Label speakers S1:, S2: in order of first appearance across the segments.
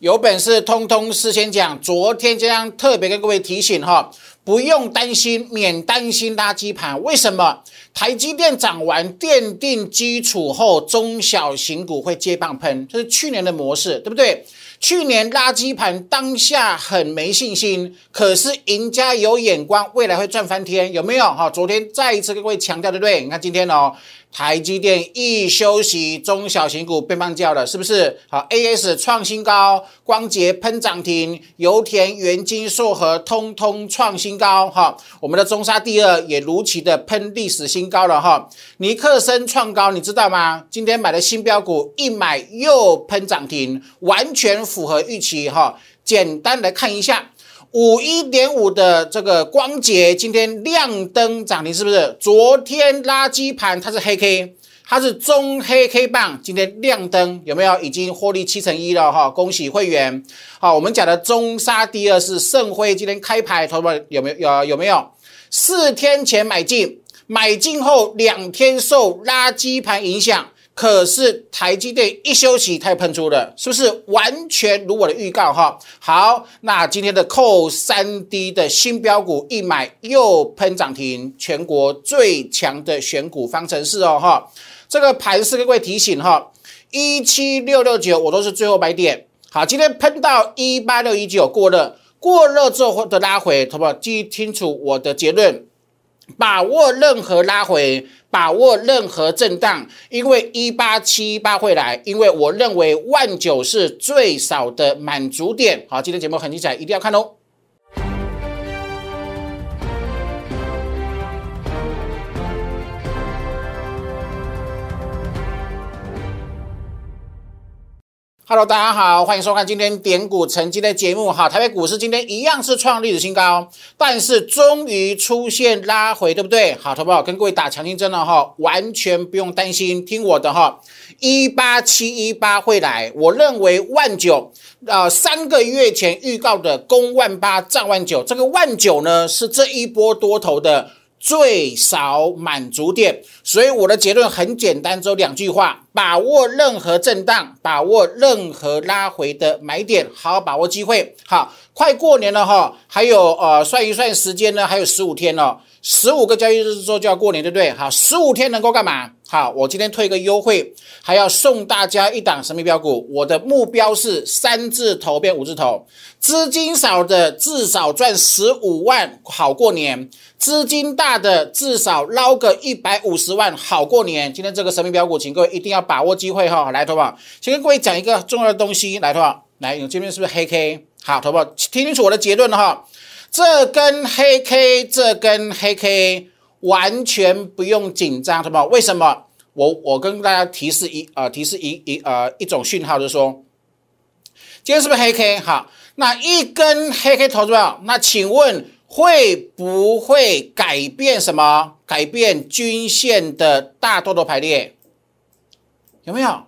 S1: 有本事通通事先讲。昨天这样特别跟各位提醒哈，不用担心，免担心垃圾盘。为什么？台积电涨完奠定基础后，中小型股会接棒喷，这是去年的模式，对不对？去年垃圾盘当下很没信心，可是赢家有眼光，未来会赚翻天，有没有？哈，昨天再一次跟各位强调，对不对？你看今天哦。台积电一休息，中小型股被棒叫了，是不是？好，A S 创新高，光捷喷涨停，油田、元金、硕和通通创新高，哈，我们的中沙第二也如期的喷历史新高了，哈，尼克森创高，你知道吗？今天买的新标股一买又喷涨停，完全符合预期，哈，简单来看一下。五一点五的这个光洁今天亮灯涨停，是不是？昨天垃圾盘它是黑 K，它是中黑 K 棒，今天亮灯有没有？已经获利七成一了哈，恭喜会员。好，我们讲的中沙第二是盛辉，今天开牌，投保有没有？有有没有？四天前买进，买进后两天受垃圾盘影响。可是台积电一休息，它又喷出了，是不是完全如我的预告哈？好，那今天的扣三 D 的新标股一买又喷涨停，全国最强的选股方程式哦哈。这个盘是各位提醒哈，一七六六九我都是最后买点。好，今天喷到一八六一九过热，过热之后的拉回，好不好？记清楚我的结论，把握任何拉回。把握任何震荡，因为一八七一八会来，因为我认为万九是最少的满足点。好，今天节目很精彩，一定要看哦。Hello，大家好，欢迎收看今天点股成绩的节目。哈，台北股市今天一样是创历史新高，但是终于出现拉回，对不对？好，投保跟各位打强心针了哈，完全不用担心，听我的哈，一八七一八会来。我认为万九，呃，三个月前预告的攻万八涨万九，这个万九呢是这一波多头的。最少满足点，所以我的结论很简单，只有两句话：把握任何震荡，把握任何拉回的买点，好好把握机会。好，快过年了哈，还有呃，算一算时间呢，还有十五天哦。十五个交易日之后就要过年，对不对？好，十五天能够干嘛？好，我今天推一个优惠，还要送大家一档神秘标股。我的目标是三字头变五字头，资金少的至少赚十五万，好过年；资金大的至少捞个一百五十万，好过年。今天这个神秘标股，请各位一定要把握机会哈！来，投保，先跟各位讲一个重要的东西，来，投保，来，你这边是不是黑 K？好，投保，听清楚我的结论了哈。这根黑 K，这根黑 K 完全不用紧张，什么？为什么？我我跟大家提示一呃，提示一一呃一种讯号，就是说，今天是不是黑 K？好，那一根黑 K 投资者，那请问会不会改变什么？改变均线的大多头排列？有没有？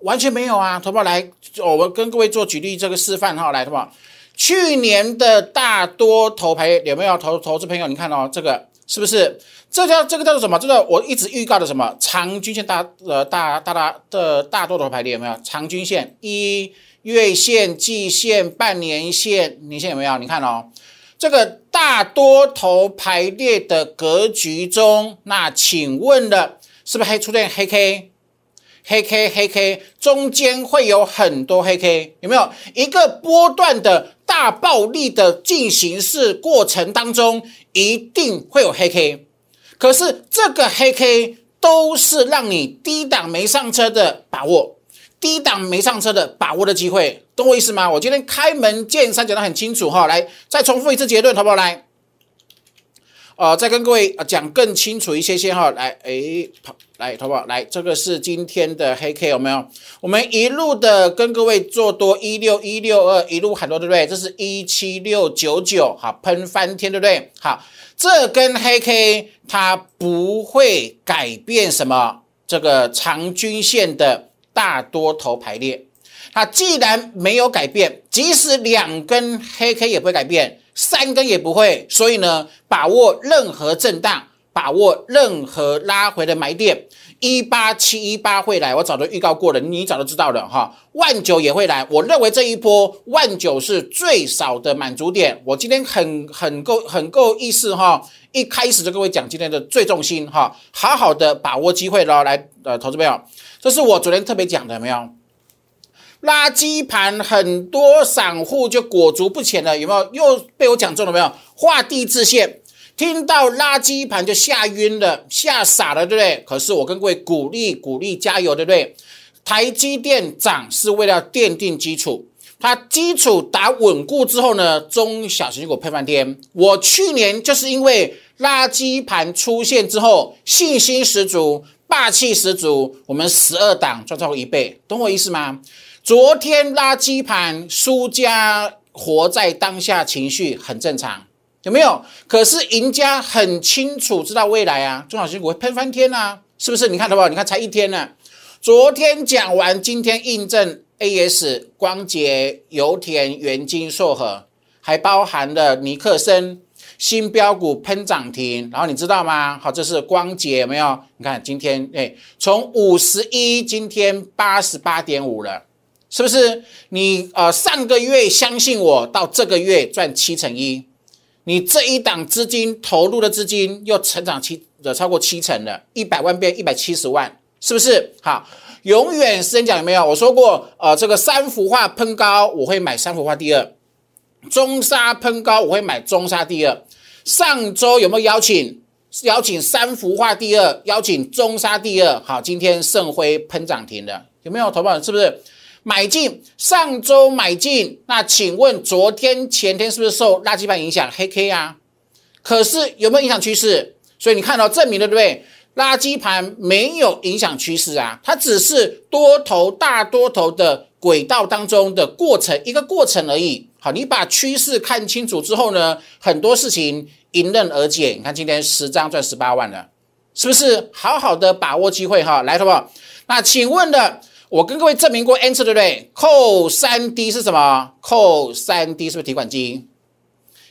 S1: 完全没有啊！投保来，我们跟各位做举例这个示范哈，来，投保。去年的大多头牌有没有投投资朋友？你看哦，这个是不是？这叫这个叫做什么？这个我一直预告的什么长均线大呃大大大的大多头排列有没有？长均线一月线、季线、半年线、年线有没有？你看哦，这个大多头排列的格局中，那请问的是不是还出现黑 K？黑 K 黑 K 中间会有很多黑 K，有没有一个波段的？大暴力的进行式过程当中，一定会有黑 K，可是这个黑 K 都是让你低档没上车的把握，低档没上车的把握的机会，懂我意思吗？我今天开门见山讲得很清楚哈，来再重复一次结论，好不好？来。呃，再跟各位啊讲更清楚一些些哈，来，哎，来，好不好？来，这个是今天的黑 K 有没有？我们一路的跟各位做多一六一六二，一路很多，对不对？这是一七六九九，好，喷翻天，对不对？好，这根黑 K 它不会改变什么，这个长均线的大多头排列，它既然没有改变，即使两根黑 K 也不会改变。三根也不会，所以呢，把握任何震荡，把握任何拉回的买点。一八七一八会来，我早就预告过了，你早就知道了哈。万九也会来，我认为这一波万九是最少的满足点。我今天很很够很够意思哈，一开始就跟各位讲今天的最重心哈，好好的把握机会喽。来，呃，投资朋友，这是我昨天特别讲的，没有？垃圾盘很多散户就裹足不前了，有没有？又被我讲中了没有？画地自限。听到垃圾盘就吓晕了、吓傻了，对不对？可是我跟各位鼓励、鼓励、加油，对不对？台积电涨是为了奠定基础，它基础打稳固之后呢，中小型股喷翻天。我去年就是因为垃圾盘出现之后，信心十足、霸气十足，我们十二档赚超过一倍，懂我意思吗？昨天垃圾盘输家活在当下，情绪很正常。有没有？可是赢家很清楚知道未来啊，中小型股会喷翻天啊，是不是？你看到不？你看才一天呢，昨天讲完，今天印证 A S 光捷、油田、元金、硕和，还包含了尼克森新标股喷涨停。然后你知道吗？好，这是光捷有没有？你看今天哎，从五十一，今天八十八点五了，是不是？你呃上个月相信我，到这个月赚七成一。你这一档资金投入的资金又成长七的超过七成了，一百万变一百七十万，是不是？好，永远时间讲有没有？我说过，呃，这个三幅画喷高，我会买三幅画第二；中沙喷高，我会买中沙第二。上周有没有邀请？邀请三幅画第二，邀请中沙第二。好，今天盛辉喷涨停的，有没有？投保人是不是？买进上周买进，那请问昨天前天是不是受垃圾盘影响黑 K 啊？可是有没有影响趋势？所以你看到证明了对不对？垃圾盘没有影响趋势啊，它只是多头大多头的轨道当中的过程一个过程而已。好，你把趋势看清楚之后呢，很多事情迎刃而解。你看今天十张赚十八万了，是不是？好好的把握机会哈，来，好不好？那请问的。我跟各位证明过 N 次对不对？扣三 D 是什么？扣三 D 是不是提款机？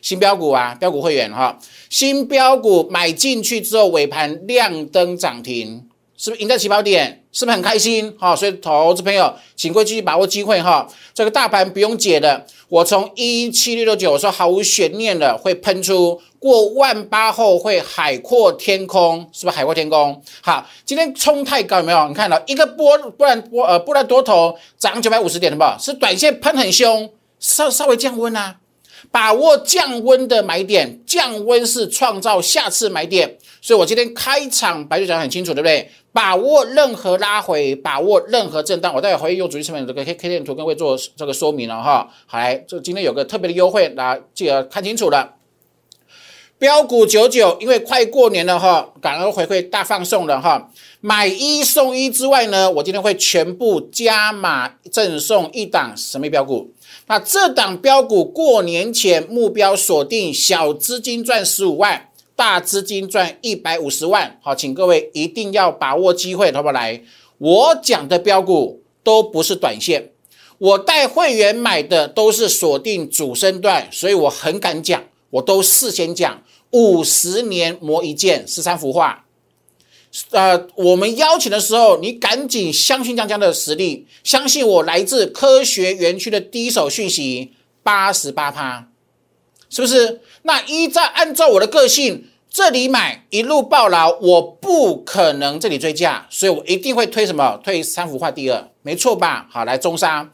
S1: 新标股啊，标股会员哈，新标股买进去之后尾盘亮灯涨停。是不是赢在起跑点？是不是很开心？哈，所以投资朋友，请各位继续把握机会哈。这个大盘不用解的，我从一七六六九说毫无悬念的会喷出过万八后会海阔天空，是不是海阔天空？好，今天冲太高有没有？你看到一个波波然波呃波然多头涨九百五十点，好不好？是短线喷很凶，稍稍微降温啊。把握降温的买点，降温是创造下次买点，所以我今天开场白就讲很清楚，对不对？把握任何拉回，把握任何震荡，我待会会用主力成本这个 K K 线图跟各位做这个说明了哈。好，来，这今天有个特别的优惠，大家记得看清楚了。标股九九，因为快过年了哈，感恩回馈大放送了哈，买一送一之外呢，我今天会全部加码赠送一档神秘标股。那这档标股过年前目标锁定小资金赚十五万，大资金赚一百五十万。好，请各位一定要把握机会，好不好？来，我讲的标股都不是短线，我带会员买的都是锁定主升段，所以我很敢讲，我都事先讲，五十年磨一剑，十三幅画。呃，我们邀请的时候，你赶紧相信江江的实力，相信我来自科学园区的第一手讯息，八十八趴，是不是？那依照按照我的个性，这里买一路暴牢，我不可能这里追价，所以我一定会推什么？推三幅画第二，没错吧？好，来中沙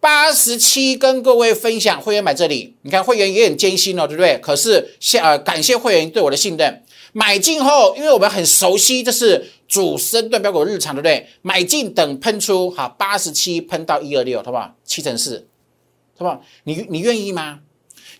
S1: 八十七，跟各位分享会员买这里，你看会员也很艰辛哦，对不对？可是谢呃，感谢会员对我的信任。买进后，因为我们很熟悉，这是主升段标股日常，对不对？买进等喷出，好，八十七喷到一二六，好不好？七成四，好不好？你你愿意吗？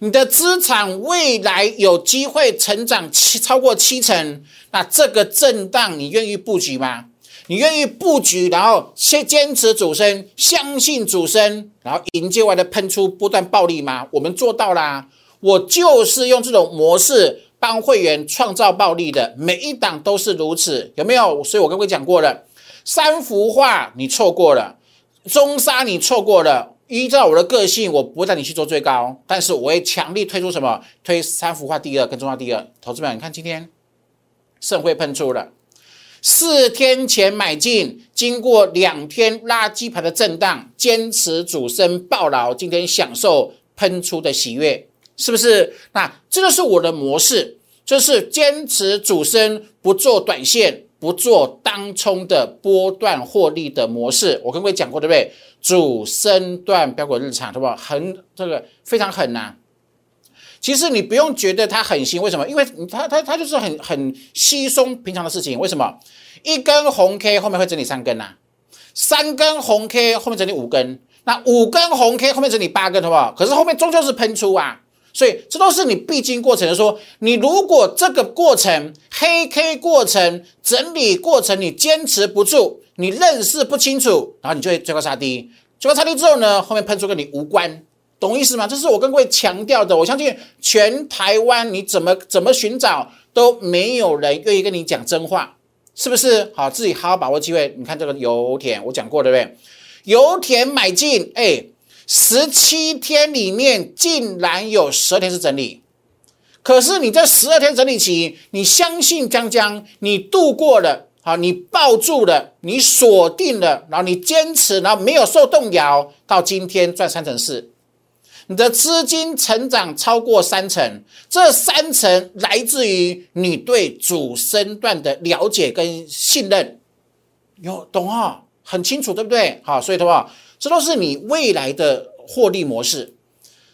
S1: 你的资产未来有机会成长七超过七成，那这个震荡你愿意布局吗？你愿意布局，然后先坚持主升，相信主升，然后迎接外的喷出不断暴利吗？我们做到啦，我就是用这种模式。帮会员创造暴利的每一档都是如此，有没有？所以我跟各位讲过了，三幅画你错过了，中沙你错过了。依照我的个性，我不会带你去做最高，但是我会强力推出什么？推三幅画第二跟中沙第二。投资们，你看今天盛会喷出了。四天前买进，经过两天垃圾盘的震荡，坚持主升爆牢，今天享受喷出的喜悦，是不是？那这就是我的模式，就是坚持主升，不做短线，不做当冲的波段获利的模式。我跟各位讲过，对不对？主升段标股日常，对不？很这个非常狠呐。其实你不用觉得它狠心，为什么？因为它它它就是很很稀松平常的事情。为什么？一根红 K 后面会整理三根呐，三根红 K 后面整理五根，那五根红 K 后面整理八根，好不好？可是后面终究是喷出啊，所以这都是你必经过程的。说你如果这个过程黑 K 过程整理过程你坚持不住，你认识不清楚，然后你就会追高杀低，追高杀低之后呢，后面喷出跟你无关。懂意思吗？这是我跟各位强调的。我相信全台湾你怎么怎么寻找都没有人愿意跟你讲真话，是不是？好，自己好好把握机会。你看这个油田，我讲过对不对？油田买进，哎，十七天里面竟然有十二天是整理，可是你这十二天整理期，你相信江江，你度过了，好，你抱住了，你锁定了，然后你坚持，然后没有受动摇，到今天赚三成四。你的资金成长超过三成，这三成来自于你对主升段的了解跟信任，有懂哈？很清楚，对不对？好，所以的话，这都是你未来的获利模式，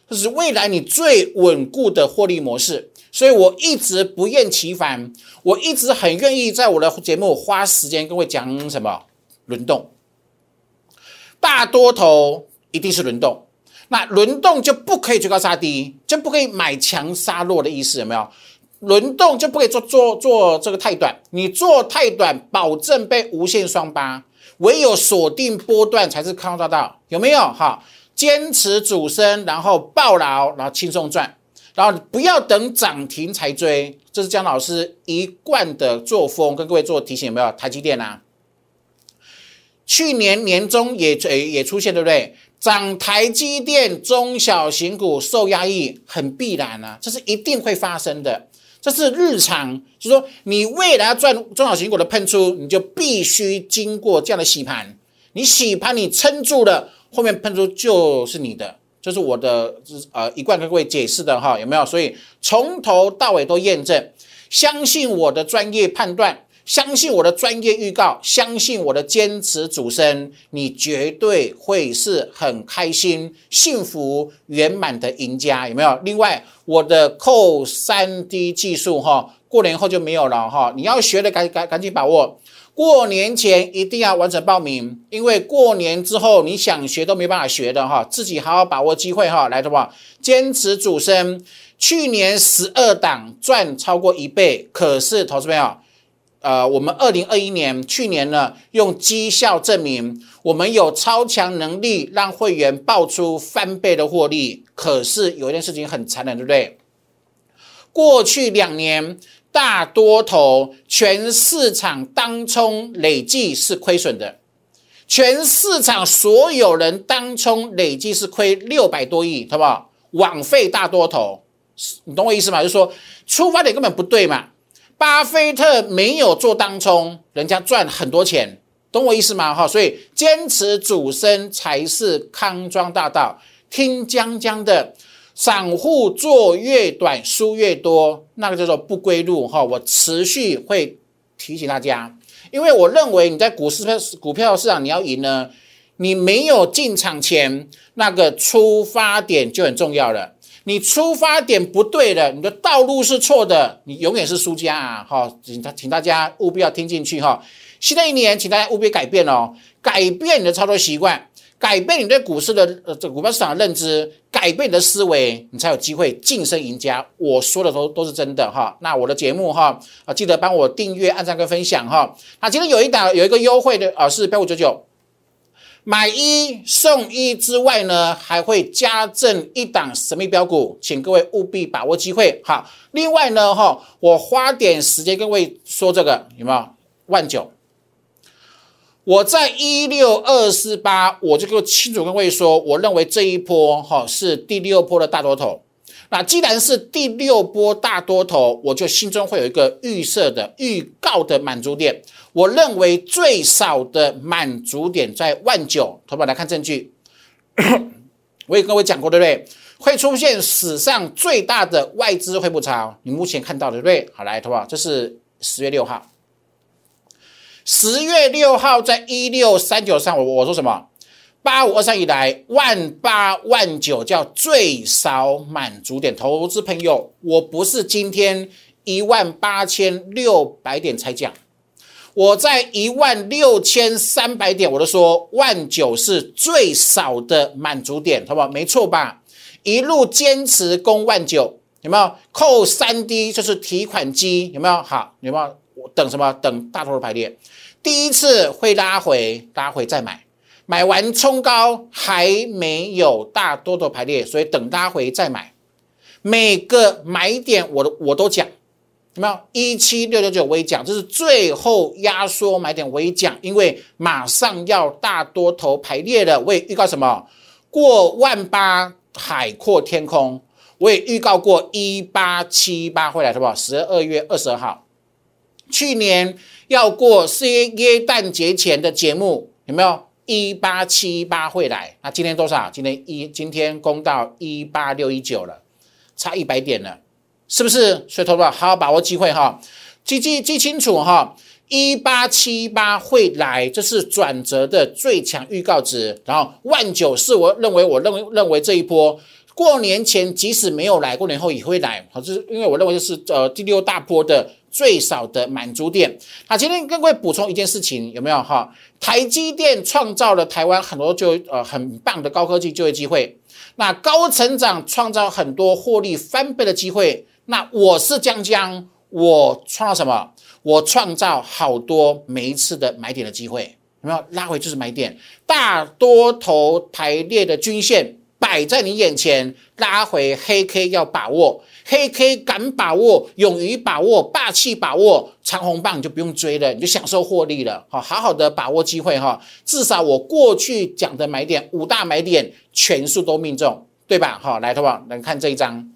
S1: 这是未来你最稳固的获利模式。所以我一直不厌其烦，我一直很愿意在我的节目花时间跟各位讲什么轮动，大多头一定是轮动。那轮动就不可以追高杀低，就不可以买强杀弱的意思，有没有？轮动就不可以做做做这个太短，你做太短，保证被无限双八。唯有锁定波段才是康大道，有没有？哈，坚持主升，然后抱牢，然后轻松赚，然后不要等涨停才追，这是姜老师一贯的作风，跟各位做提醒，有没有？台积电啊，去年年中也也也出现，对不对？涨台积电中小型股受压抑，很必然啊，这是一定会发生的，这是日常。就是说你未来要赚中小型股的喷出，你就必须经过这样的洗盘。你洗盘你撑住了，后面喷出就是你的，这是我的呃一贯跟各位解释的哈，有没有？所以从头到尾都验证，相信我的专业判断。相信我的专业预告，相信我的坚持主升，你绝对会是很开心、幸福、圆满的赢家，有没有？另外，我的扣三 D 技术哈，过年后就没有了哈，你要学的赶赶赶紧把握，过年前一定要完成报名，因为过年之后你想学都没办法学的哈，自己好好把握机会哈，来的话，坚持主升，去年十二档赚超过一倍，可是投资朋友。呃，我们二零二一年去年呢，用绩效证明我们有超强能力，让会员爆出翻倍的获利。可是有一件事情很残忍，对不对？过去两年大多头全市场当冲累计是亏损的，全市场所有人当冲累计是亏六百多亿，好不好？枉费大多头，你懂我意思吗？就是说出发点根本不对嘛。巴菲特没有做当冲，人家赚很多钱，懂我意思吗？哈，所以坚持主升才是康庄大道。听江江的，散户做越短输越多，那个叫做不归路。哈，我持续会提醒大家，因为我认为你在股市股票市场你要赢呢，你没有进场前那个出发点就很重要了。你出发点不对的，你的道路是错的，你永远是输家啊！哈，请他，请大家务必要听进去哈。新的一年，请大家务必改变哦，改变你的操作习惯，改变你对股市的呃这股票市场的认知，改变你的思维，你才有机会晋升赢家。我说的都都是真的哈。那我的节目哈啊，记得帮我订阅、按赞跟分享哈。那今天有一档有一个优惠的啊，是标五九九。买一送一之外呢，还会加赠一档神秘标股，请各位务必把握机会。好，另外呢，哈，我花点时间跟各位说这个有没有？万九，我在一六二四八，我就跟清楚跟各位说，我认为这一波哈是第六波的大多头。那既然是第六波大多头，我就心中会有一个预设的预告的满足点。我认为最少的满足点在万九。投保来看证据，我也跟各位讲过，对不对？会出现史上最大的外资汇不超，你目前看到的，对不对？好，来，投保，这是十月六号。十月六号在一六三九上，我我说什么？八五二三以来，万八万九叫最少满足点。投资朋友，我不是今天一万八千六百点才讲，我在一万六千三百点我都说万九是最少的满足点，好不好？没错吧？一路坚持攻万九，有没有？扣三 D 就是提款机，有没有？好，有没有？等什么？等大头的排列，第一次会拉回，拉回再买。买完冲高还没有大多头排列，所以等拉回再买。每个买点我都我都讲，有没有？一七六九九微讲，这是最后压缩买点微讲，因为马上要大多头排列了。我也预告什么？过万八海阔天空。我也预告过一八七八会来，好不？十二月二十二号，去年要过 C A 诞节前的节目有没有？一八七八会来，那今天多少？今天一今天攻到一八六一九了，差一百点了，是不是？所以投保好好把握机会哈，记记记清楚哈，一八七八会来，这是转折的最强预告值。然后万九是我认为我认为认为这一波过年前即使没有来，过年后也会来，好，就是因为我认为这是呃第六大波的。最少的满足点。那，今天跟各位补充一件事情，有没有哈？台积电创造了台湾很多就呃很棒的高科技就业机会，那高成长创造很多获利翻倍的机会。那我是江江，我创造什么？我创造好多每一次的买点的机会，有没有？拉回就是买点，大多头排列的均线摆在你眼前，拉回黑 K 要把握。黑 K 敢把握，勇于把握，霸气把握长虹棒，你就不用追了，你就享受获利了。好，好好的把握机会哈。至少我过去讲的买点五大买点全数都命中，对吧？好，来，好不好？来看这一张。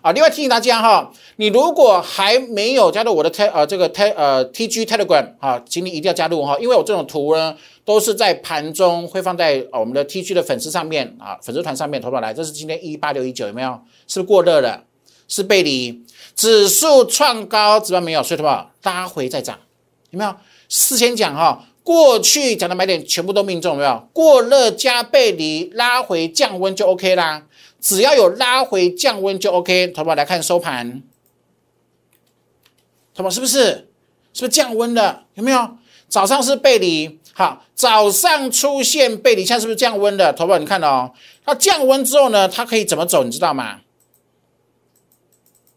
S1: 啊，另外提醒大家哈，你如果还没有加入我的 T 呃这个 T 呃 TG Telegram 啊，请你一定要加入哈，因为我这种图呢都是在盘中会放在我们的 TG 的粉丝上面啊，粉丝团上面投保来。这是今天一八六一九有没有？是不是过热了？是背离，指数创高，指标没有，所以投保拉回再涨，有没有？事先讲哈，过去讲的买点全部都命中，有没有？过热加背离，拉回降温就 OK 啦。只要有拉回降温就 OK，投保来看收盘，投保是不是？是不是降温了？有没有？早上是背离，好，早上出现背离，现在是不是降温了？投保你看哦，它降温之后呢，它可以怎么走？你知道吗？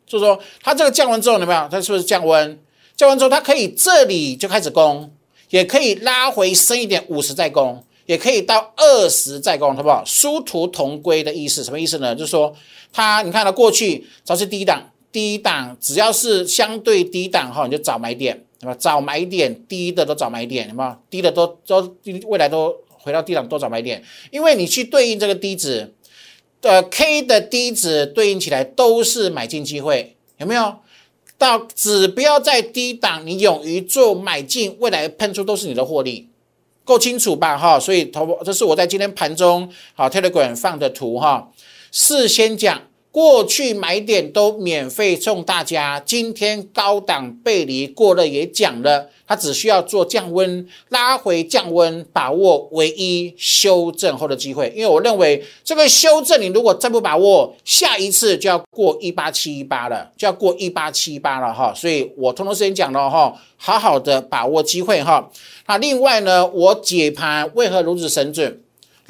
S1: 就是说，它这个降温之后，有没有？它是不是降温？降温之后，它可以这里就开始攻，也可以拉回深一点，五十再攻。也可以到二十再攻，好不好？殊途同归的意思，什么意思呢？就是说，它你看到过去只要是低档，低档只要是相对低档哈，你就找买点，对吧？找买点，低的都找买点，有没有？低的都都未来都回到低档都找买点，因为你去对应这个低值，呃，K 的低值对应起来都是买进机会，有没有？到指标在低档，你勇于做买进，未来喷出都是你的获利。够清楚吧？哈，所以头这是我在今天盘中好 Telegram 放的图哈。事先讲，过去买点都免费送大家，今天高档背离过了也讲了。它只需要做降温，拉回降温，把握唯一修正后的机会。因为我认为这个修正，你如果再不把握，下一次就要过一八七一八了，就要过一八七八了哈。所以我通通时间讲了哈，好好的把握机会哈。那另外呢，我解盘为何如此神准，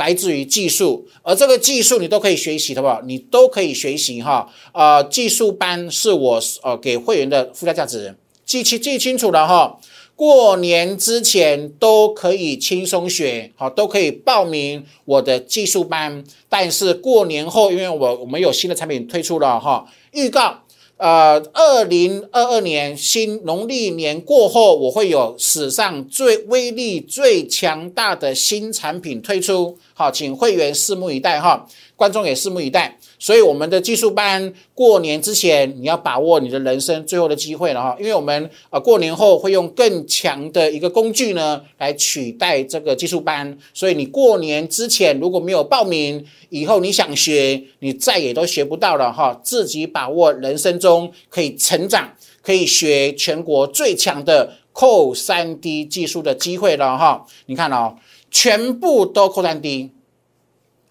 S1: 来自于技术，而这个技术你都可以学习，好不好？你都可以学习哈。呃，技术班是我呃给会员的附加价值，记清记清楚了哈。过年之前都可以轻松学，好，都可以报名我的技术班。但是过年后，因为我我们有新的产品推出了哈，预告，呃，二零二二年新农历年过后，我会有史上最威力最强大的新产品推出。好，请会员拭目以待哈，观众也拭目以待。所以我们的技术班过年之前，你要把握你的人生最后的机会了哈，因为我们啊过年后会用更强的一个工具呢来取代这个技术班，所以你过年之前如果没有报名，以后你想学，你再也都学不到了哈。自己把握人生中可以成长、可以学全国最强的扣三 D 技术的机会了哈。你看哦，全部都扣三 D，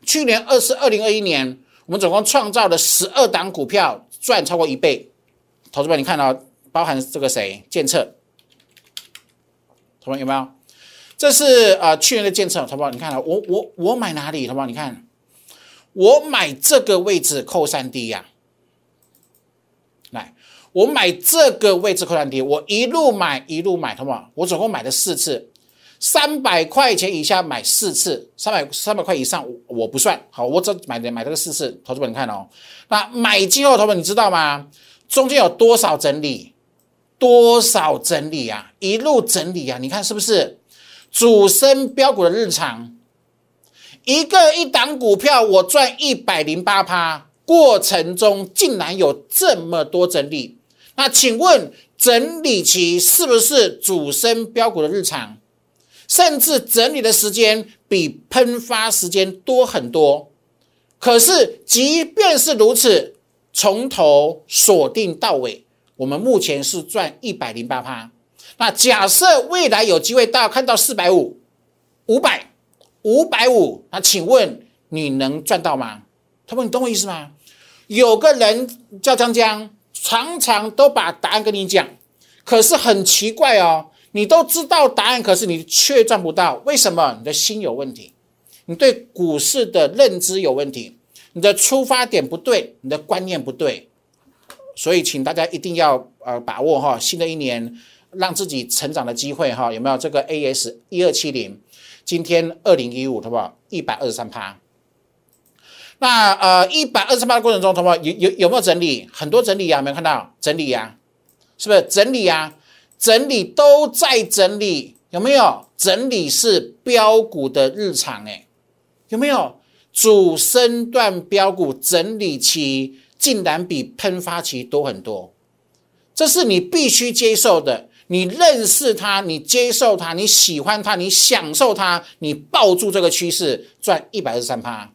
S1: 去年二是二零二一年。我们总共创造了十二档股票，赚超过一倍。投资们，你看到包含这个谁？建策，同学有没有？这是呃去年的建策，同学你看到我我我买哪里？同学你看，我买这个位置扣三 D 呀。来，我买这个位置扣三 D，我一路买一路买，同学我总共买了四次。三百块钱以下买四次，三百三百块以上我不算好，我只买买这个四次，投资本你看哦。那买进后，投资本你知道吗？中间有多少整理？多少整理啊？一路整理啊？你看是不是？主升标股的日常，一个一档股票我赚一百零八趴，过程中竟然有这么多整理，那请问整理期是不是主升标股的日常？甚至整理的时间比喷发时间多很多，可是即便是如此，从头锁定到尾，我们目前是赚一百零八趴。那假设未来有机会到看到四百五、五百、五百五，那请问你能赚到吗？他们你懂我意思吗？有个人叫江江，常常都把答案跟你讲，可是很奇怪哦。你都知道答案，可是你却赚不到，为什么？你的心有问题，你对股市的认知有问题，你的出发点不对，你的观念不对，所以请大家一定要呃把握哈，新的一年让自己成长的机会哈，有没有这个 A S 一二七零？今天二零一五，好不好？一百二十三趴。那呃一百二十八的过程中，好不好？有有有没有整理？很多整理呀，没有看到整理呀？是不是整理呀？整理都在整理，有没有？整理是标股的日常，哎，有没有？主升段标股整理期竟然比喷发期多很多，这是你必须接受的。你认识它，你接受它，你喜欢它，你享受它，你抱住这个趋势赚一百二十三趴，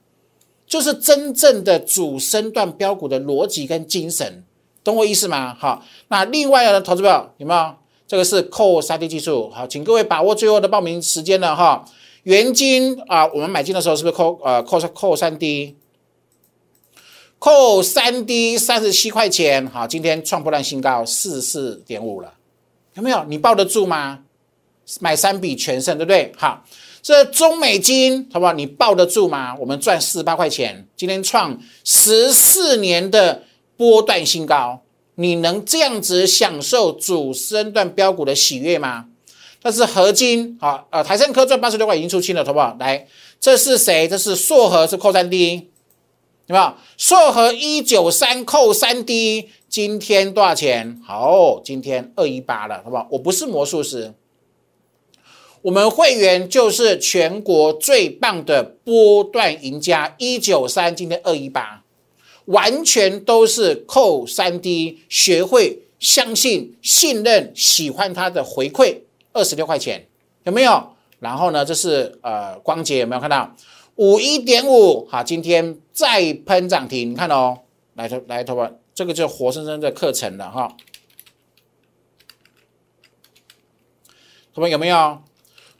S1: 就是真正的主升段标股的逻辑跟精神，懂我意思吗？好，那另外呢，投资友有没有？这个是扣三 D 技术，好，请各位把握最后的报名时间了哈。原金啊，我们买进的时候是不是扣呃扣扣三 D？扣三 D 三十七块钱，好，今天创破烂新高四十四点五了，有没有？你抱得住吗？买三笔全胜，对不对？好，这中美金好不好？你抱得住吗？我们赚四十八块钱，今天创十四年的波段新高。你能这样子享受主升段标股的喜悦吗？但是合金，好，呃，台盛科赚八十六块已经出清了，好不好？来，这是谁？这是硕和，是扣三 D，有没有？硕和一九三扣三 D，今天多少钱？好，今天二一八了，好不好？我不是魔术师，我们会员就是全国最棒的波段赢家，一九三，今天二一八。完全都是扣三 D，学会相信、信任、喜欢它的回馈，二十六块钱有没有？然后呢，这是呃光洁有没有看到五一点五？好，今天再喷涨停，你看哦，来头来头吧，这个就活生生的课程了哈。同学有没有？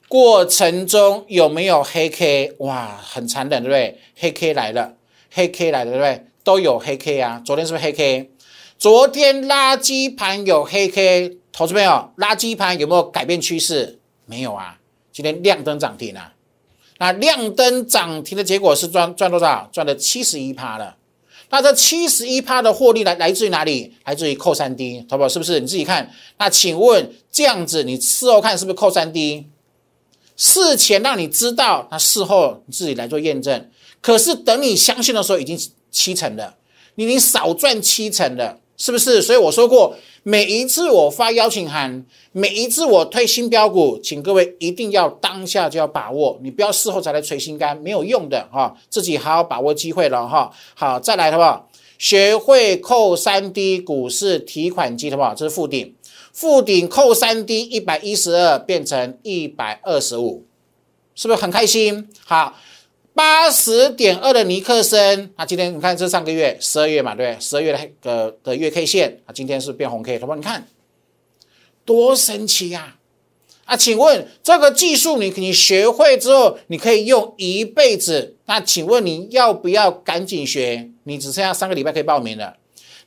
S1: 过程中有没有黑 K？哇，很残忍，对不对？黑 K 来了，黑 K 来了，对不对？都有黑 K 啊，昨天是不是黑 K？昨天垃圾盘有黑 K，投资朋友，垃圾盘有没有改变趋势？没有啊，今天亮灯涨停啊。那亮灯涨停的结果是赚赚多少？赚了七十一趴了。那这七十一趴的获利来来自于哪里？来自于扣三 D，投保是不是？你自己看。那请问这样子，你事后看是不是扣三 D？事前让你知道，那事后你自己来做验证。可是等你相信的时候，已经。七成的，你你少赚七成的，是不是？所以我说过，每一次我发邀请函，每一次我推新标股，请各位一定要当下就要把握，你不要事后才来捶心肝，没有用的哈，自己好好把握机会了哈。好，再来好不好？学会扣三 D 股市提款机好不好？这是附顶，附顶扣三 D 一百一十二变成一百二十五，是不是很开心？好。八十点二的尼克森，啊，今天你看这上个月十二月嘛，对不对？十二月的的月 K 线啊，今天是变红 K，他说你看多神奇呀！啊，请问这个技术你你学会之后，你可以用一辈子。那请问你要不要赶紧学？你只剩下三个礼拜可以报名了，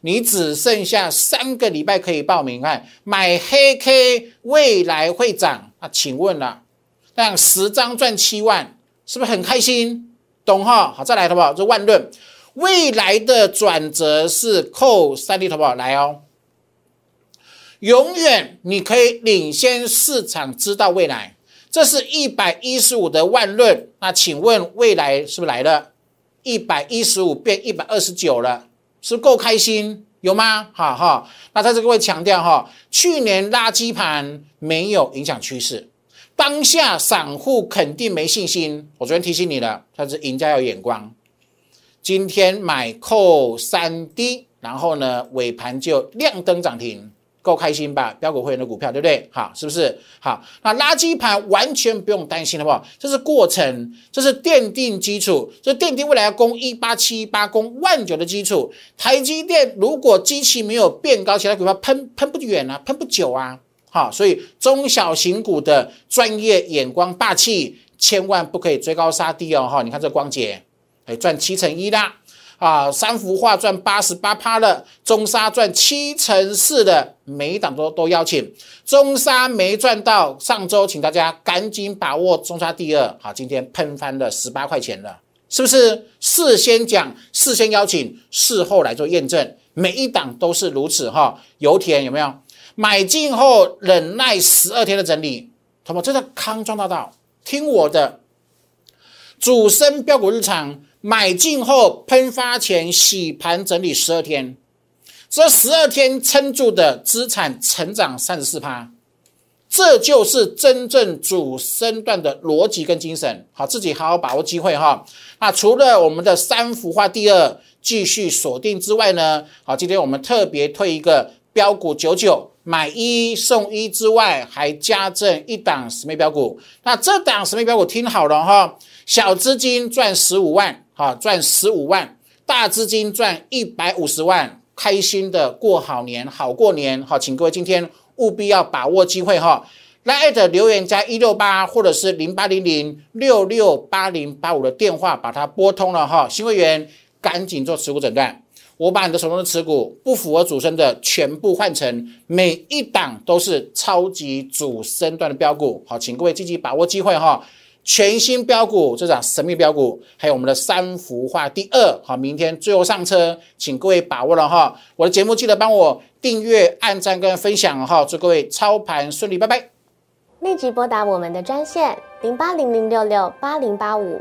S1: 你只剩下三个礼拜可以报名。看买黑 K 未来会涨啊？请问了，让十张赚七万。是不是很开心？懂哈？好，再来，好不好？这万论未来的转折是扣三 D，好不好？来哦，永远你可以领先市场，知道未来。这是一百一十五的万论，那请问未来是不是来了？一百一十五变一百二十九了，是够开心？有吗？哈哈。那在这个位强调哈，去年垃圾盘没有影响趋势。当下散户肯定没信心，我昨天提醒你了，他是赢家有眼光。今天买扣三低然后呢尾盘就亮灯涨停，够开心吧？标股会员的股票，对不对？好，是不是？好，那垃圾盘完全不用担心，好不好？这是过程，这是奠定基础，这奠定未来要攻一八七八、攻万九的基础。台积电如果机器没有变高，其他股票喷喷不远啊，喷不久啊。好，所以中小型股的专业眼光霸气，千万不可以追高杀低哦！哈，你看这光洁，哎，赚七成一啦，啊，三幅画赚八十八趴了，中沙赚七成四的，每一档都都邀请。中沙没赚到，上周请大家赶紧把握中沙第二。好，今天喷翻了十八块钱了，是不是？事先讲，事先邀请，事后来做验证，每一档都是如此哈。油田有没有？买进后忍耐十二天的整理，同学这个康庄大道，听我的，主升标股日常买进后喷发前洗盘整理十二天，这十二天撑住的资产成长三十四趴，这就是真正主升段的逻辑跟精神。好，自己好好把握机会哈。那除了我们的三幅画第二继续锁定之外呢，好，今天我们特别推一个标股九九。买一送一之外，还加赠一档十枚标股。那这档十枚标股听好了哈，小资金赚十五万，哈，赚十五万；大资金赚一百五十万，开心的过好年，好过年。好，请各位今天务必要把握机会哈，来艾特留言加一六八或者是零八零零六六八零八五的电话，把它拨通了哈，新会员赶紧做持股诊断。我把你的手中的持股不符合主升的全部换成每一档都是超级主升段的标股，好，请各位积极把握机会哈！全新标股这档神秘标股，还有我们的三幅画第二，好，明天最后上车，请各位把握了哈！我的节目记得帮我订阅、按赞跟分享哈！祝各位操盘顺利，拜拜！
S2: 立即拨打我们的专线零八零零六六八零八五。